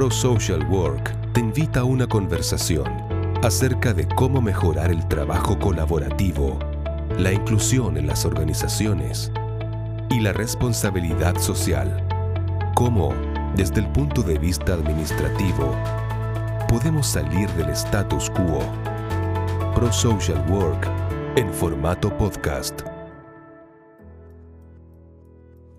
Pro Social Work te invita a una conversación acerca de cómo mejorar el trabajo colaborativo, la inclusión en las organizaciones y la responsabilidad social. Cómo, desde el punto de vista administrativo, podemos salir del status quo. Pro Social Work en formato podcast.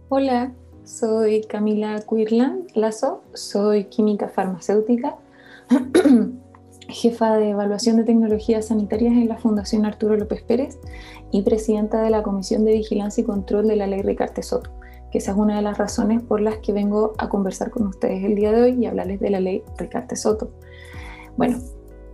Hola, soy Camila Quirlan Lazo, soy química farmacéutica, jefa de evaluación de tecnologías sanitarias en la Fundación Arturo López Pérez y presidenta de la Comisión de Vigilancia y Control de la Ley Ricarte Soto, que esa es una de las razones por las que vengo a conversar con ustedes el día de hoy y hablarles de la Ley Ricarte Soto. Bueno,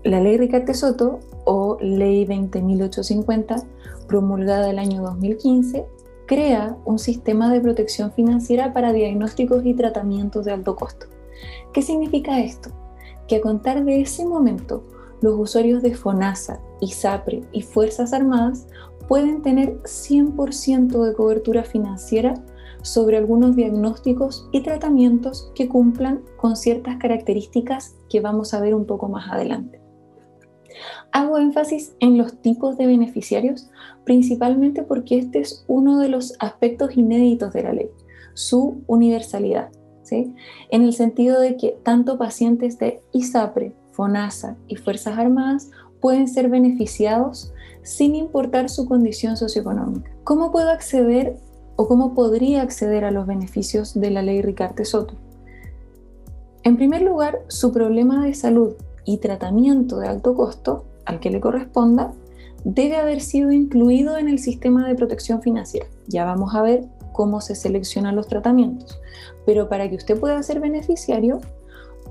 la Ley Ricarte Soto o Ley 20.850, promulgada el año 2015, crea un sistema de protección financiera para diagnósticos y tratamientos de alto costo. ¿Qué significa esto? Que a contar de ese momento, los usuarios de FONASA, ISAPRE y Fuerzas Armadas pueden tener 100% de cobertura financiera sobre algunos diagnósticos y tratamientos que cumplan con ciertas características que vamos a ver un poco más adelante. Hago énfasis en los tipos de beneficiarios, principalmente porque este es uno de los aspectos inéditos de la ley, su universalidad, ¿sí? en el sentido de que tanto pacientes de ISAPRE, FONASA y Fuerzas Armadas pueden ser beneficiados sin importar su condición socioeconómica. ¿Cómo puedo acceder o cómo podría acceder a los beneficios de la ley Ricarte Soto? En primer lugar, su problema de salud y tratamiento de alto costo al que le corresponda debe haber sido incluido en el sistema de protección financiera. Ya vamos a ver cómo se seleccionan los tratamientos, pero para que usted pueda ser beneficiario,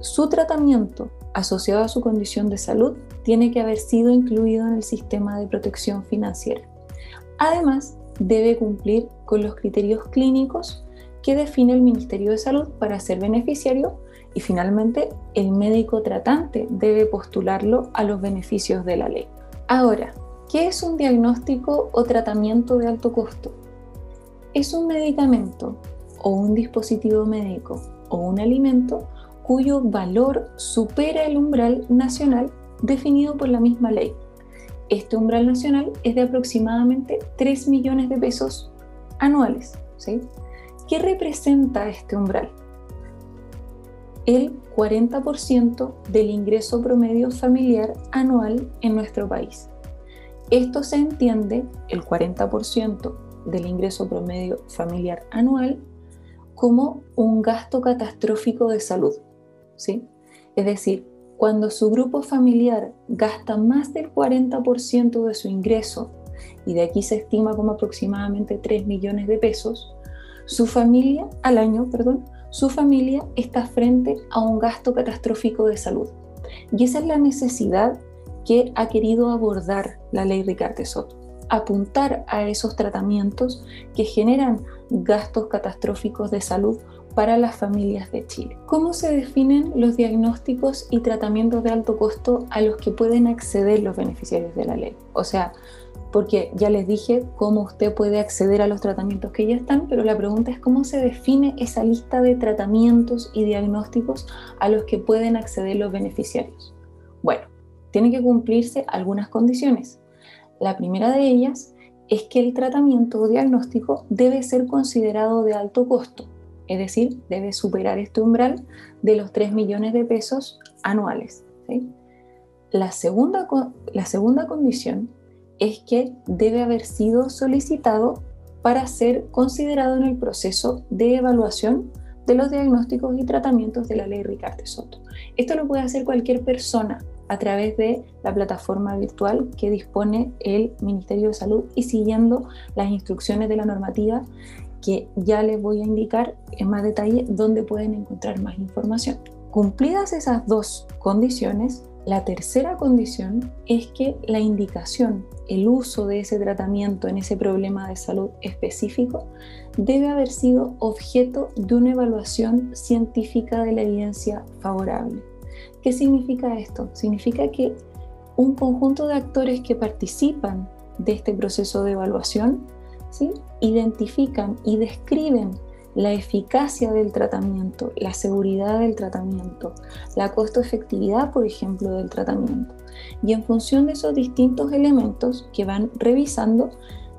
su tratamiento asociado a su condición de salud tiene que haber sido incluido en el sistema de protección financiera. Además, debe cumplir con los criterios clínicos que define el Ministerio de Salud para ser beneficiario y finalmente el médico tratante debe postularlo a los beneficios de la ley. Ahora, ¿qué es un diagnóstico o tratamiento de alto costo? Es un medicamento o un dispositivo médico o un alimento cuyo valor supera el umbral nacional definido por la misma ley. Este umbral nacional es de aproximadamente 3 millones de pesos anuales. ¿sí? ¿Qué representa este umbral? El 40% del ingreso promedio familiar anual en nuestro país. Esto se entiende, el 40% del ingreso promedio familiar anual, como un gasto catastrófico de salud. ¿sí? Es decir, cuando su grupo familiar gasta más del 40% de su ingreso, y de aquí se estima como aproximadamente 3 millones de pesos, su familia al año, perdón, su familia está frente a un gasto catastrófico de salud. Y esa es la necesidad que ha querido abordar la ley Ricarte Soto, apuntar a esos tratamientos que generan gastos catastróficos de salud para las familias de Chile. ¿Cómo se definen los diagnósticos y tratamientos de alto costo a los que pueden acceder los beneficiarios de la ley? O sea, porque ya les dije cómo usted puede acceder a los tratamientos que ya están, pero la pregunta es cómo se define esa lista de tratamientos y diagnósticos a los que pueden acceder los beneficiarios. Bueno, tiene que cumplirse algunas condiciones. La primera de ellas es que el tratamiento o diagnóstico debe ser considerado de alto costo, es decir, debe superar este umbral de los 3 millones de pesos anuales. La, segunda, la segunda condición es que debe haber sido solicitado para ser considerado en el proceso de evaluación de los diagnósticos y tratamientos de la ley Ricarte Soto. Esto lo puede hacer cualquier persona a través de la plataforma virtual que dispone el Ministerio de Salud y siguiendo las instrucciones de la normativa que ya les voy a indicar en más detalle dónde pueden encontrar más información. Cumplidas esas dos condiciones, la tercera condición es que la indicación, el uso de ese tratamiento en ese problema de salud específico debe haber sido objeto de una evaluación científica de la evidencia favorable. ¿Qué significa esto? Significa que un conjunto de actores que participan de este proceso de evaluación ¿sí? identifican y describen la eficacia del tratamiento, la seguridad del tratamiento, la costo efectividad, por ejemplo, del tratamiento. Y en función de esos distintos elementos que van revisando,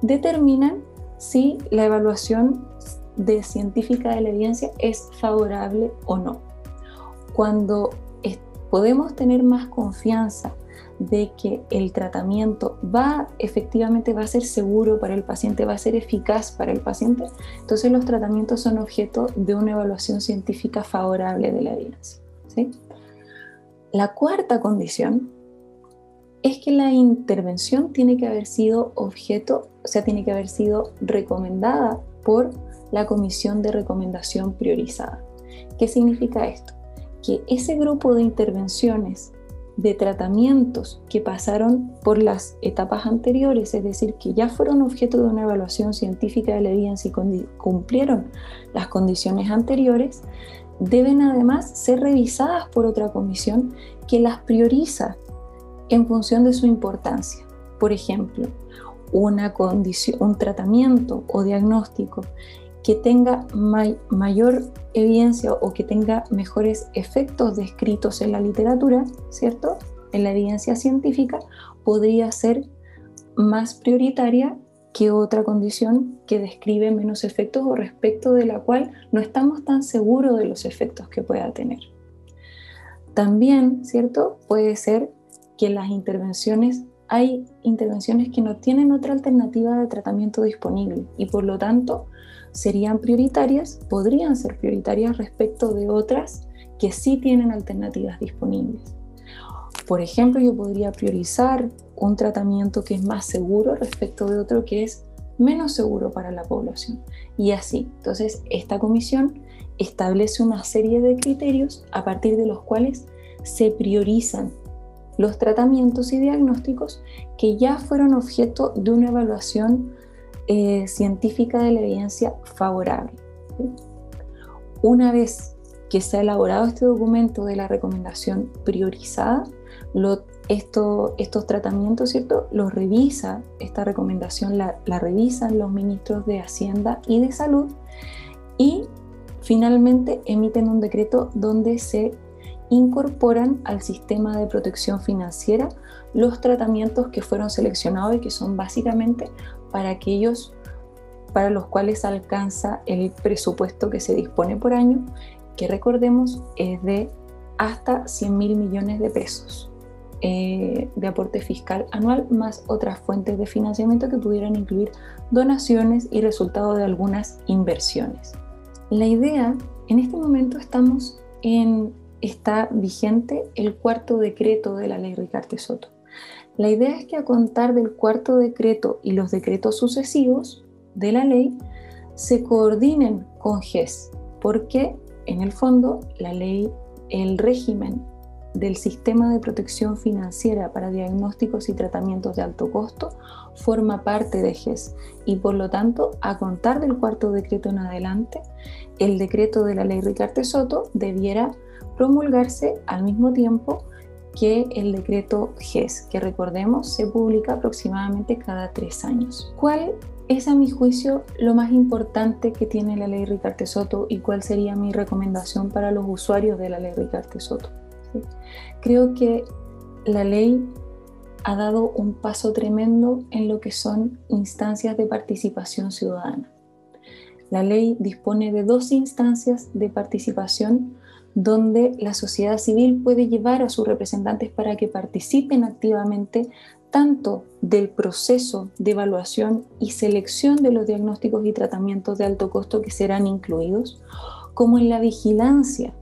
determinan si la evaluación de científica de la evidencia es favorable o no. Cuando podemos tener más confianza de que el tratamiento va efectivamente va a ser seguro para el paciente, va a ser eficaz para el paciente, entonces los tratamientos son objeto de una evaluación científica favorable de la evidencia. La cuarta condición es que la intervención tiene que haber sido objeto, o sea, tiene que haber sido recomendada por la comisión de recomendación priorizada. ¿Qué significa esto? Que ese grupo de intervenciones de tratamientos que pasaron por las etapas anteriores, es decir, que ya fueron objeto de una evaluación científica de la evidencia y cumplieron las condiciones anteriores, deben además ser revisadas por otra comisión que las prioriza en función de su importancia. Por ejemplo, una un tratamiento o diagnóstico que tenga mayor evidencia o que tenga mejores efectos descritos en la literatura, ¿cierto? En la evidencia científica, podría ser más prioritaria que otra condición que describe menos efectos o respecto de la cual no estamos tan seguros de los efectos que pueda tener. También, ¿cierto? Puede ser que las intervenciones, hay intervenciones que no tienen otra alternativa de tratamiento disponible y por lo tanto serían prioritarias, podrían ser prioritarias respecto de otras que sí tienen alternativas disponibles. Por ejemplo, yo podría priorizar un tratamiento que es más seguro respecto de otro que es menos seguro para la población. Y así, entonces, esta comisión establece una serie de criterios a partir de los cuales se priorizan los tratamientos y diagnósticos que ya fueron objeto de una evaluación eh, científica de la evidencia favorable. Una vez que se ha elaborado este documento de la recomendación priorizada, estos tratamientos, ¿cierto? Los revisa, esta recomendación la, la revisan los ministros de Hacienda y de Salud y finalmente emiten un decreto donde se incorporan al sistema de protección financiera los tratamientos que fueron seleccionados y que son básicamente para aquellos para los cuales alcanza el presupuesto que se dispone por año, que recordemos es de hasta 100 mil millones de pesos eh, de aporte fiscal anual, más otras fuentes de financiamiento que pudieran incluir donaciones y resultado de algunas inversiones. La idea, en este momento estamos en, está vigente el cuarto decreto de la ley Ricarte Soto. La idea es que a contar del cuarto decreto y los decretos sucesivos de la ley se coordinen con GES, porque en el fondo la ley, el régimen del sistema de protección financiera para diagnósticos y tratamientos de alto costo forma parte de GES y por lo tanto a contar del cuarto decreto en adelante el decreto de la ley Ricarte Soto debiera promulgarse al mismo tiempo que el decreto GES, que recordemos se publica aproximadamente cada tres años. ¿Cuál es a mi juicio lo más importante que tiene la ley Ricarte Soto y cuál sería mi recomendación para los usuarios de la ley Ricarte Soto? Creo que la ley ha dado un paso tremendo en lo que son instancias de participación ciudadana. La ley dispone de dos instancias de participación donde la sociedad civil puede llevar a sus representantes para que participen activamente tanto del proceso de evaluación y selección de los diagnósticos y tratamientos de alto costo que serán incluidos, como en la vigilancia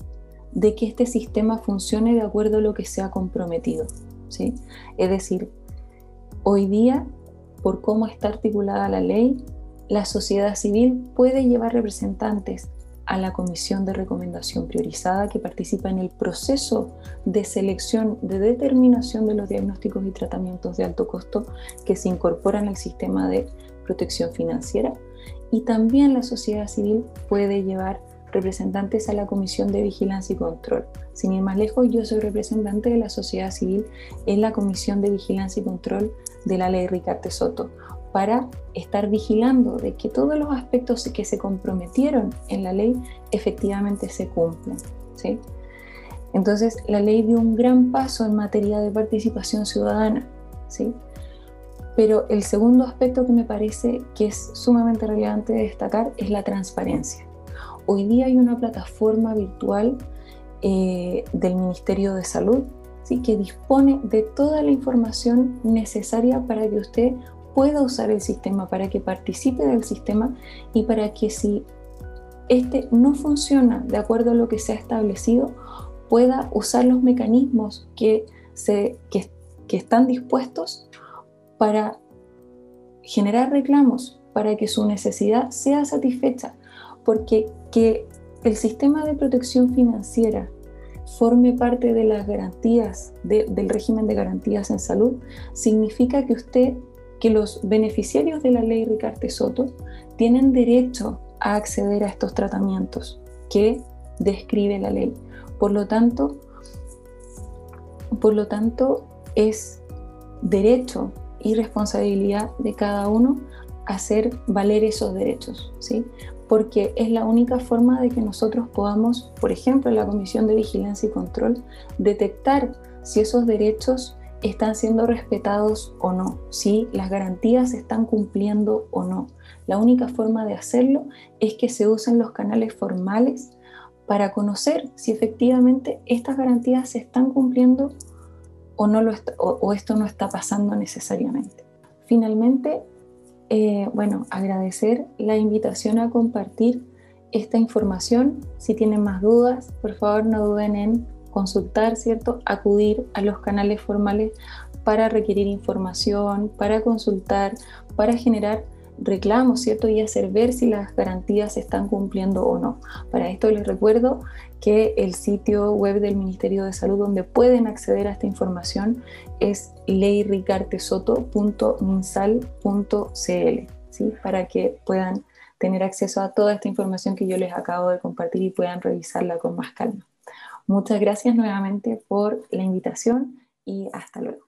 de que este sistema funcione de acuerdo a lo que se ha comprometido. ¿sí? Es decir, hoy día, por cómo está articulada la ley, la sociedad civil puede llevar representantes a la comisión de recomendación priorizada que participa en el proceso de selección, de determinación de los diagnósticos y tratamientos de alto costo que se incorporan al sistema de protección financiera. Y también la sociedad civil puede llevar representantes a la Comisión de Vigilancia y Control. Sin ir más lejos, yo soy representante de la sociedad civil en la Comisión de Vigilancia y Control de la Ley Ricarte Soto, para estar vigilando de que todos los aspectos que se comprometieron en la ley efectivamente se cumplen. ¿sí? Entonces, la ley dio un gran paso en materia de participación ciudadana. ¿sí? Pero el segundo aspecto que me parece que es sumamente relevante destacar es la transparencia. Hoy día hay una plataforma virtual eh, del Ministerio de Salud ¿sí? que dispone de toda la información necesaria para que usted pueda usar el sistema, para que participe del sistema y para que si este no funciona de acuerdo a lo que se ha establecido, pueda usar los mecanismos que, se, que, están dispuestos para generar reclamos, para que su necesidad sea satisfecha, porque que el sistema de protección financiera forme parte de las garantías del régimen de garantías en salud significa que usted que los beneficiarios de la ley Ricarte Soto tienen derecho a acceder a estos tratamientos que describe la ley. Por lo tanto, por lo tanto es derecho y responsabilidad de cada uno hacer valer esos derechos, ¿sí? Porque es la única forma de que nosotros podamos, por ejemplo, en la Comisión de Vigilancia y Control, detectar si esos derechos están siendo respetados o no, si las garantías se están cumpliendo o no. La única forma de hacerlo es que se usen los canales formales para conocer si efectivamente estas garantías se están cumpliendo o, no lo o, esto no está pasando necesariamente. Finalmente, eh, bueno, agradecer la invitación a compartir esta información. Si tienen más dudas, por favor no duden en consultar, ¿cierto? Acudir a los canales formales para requerir información, para consultar, para generar reclamos, ¿cierto? Y hacer ver si las garantías se están cumpliendo o no. Para esto les recuerdo que el sitio web del Ministerio de Salud donde pueden acceder a esta información es leyricartesoto.minsal.cl, ¿sí? Para que puedan tener acceso a toda esta información que yo les acabo de compartir y puedan revisarla con más calma. Muchas gracias nuevamente por la invitación y hasta luego.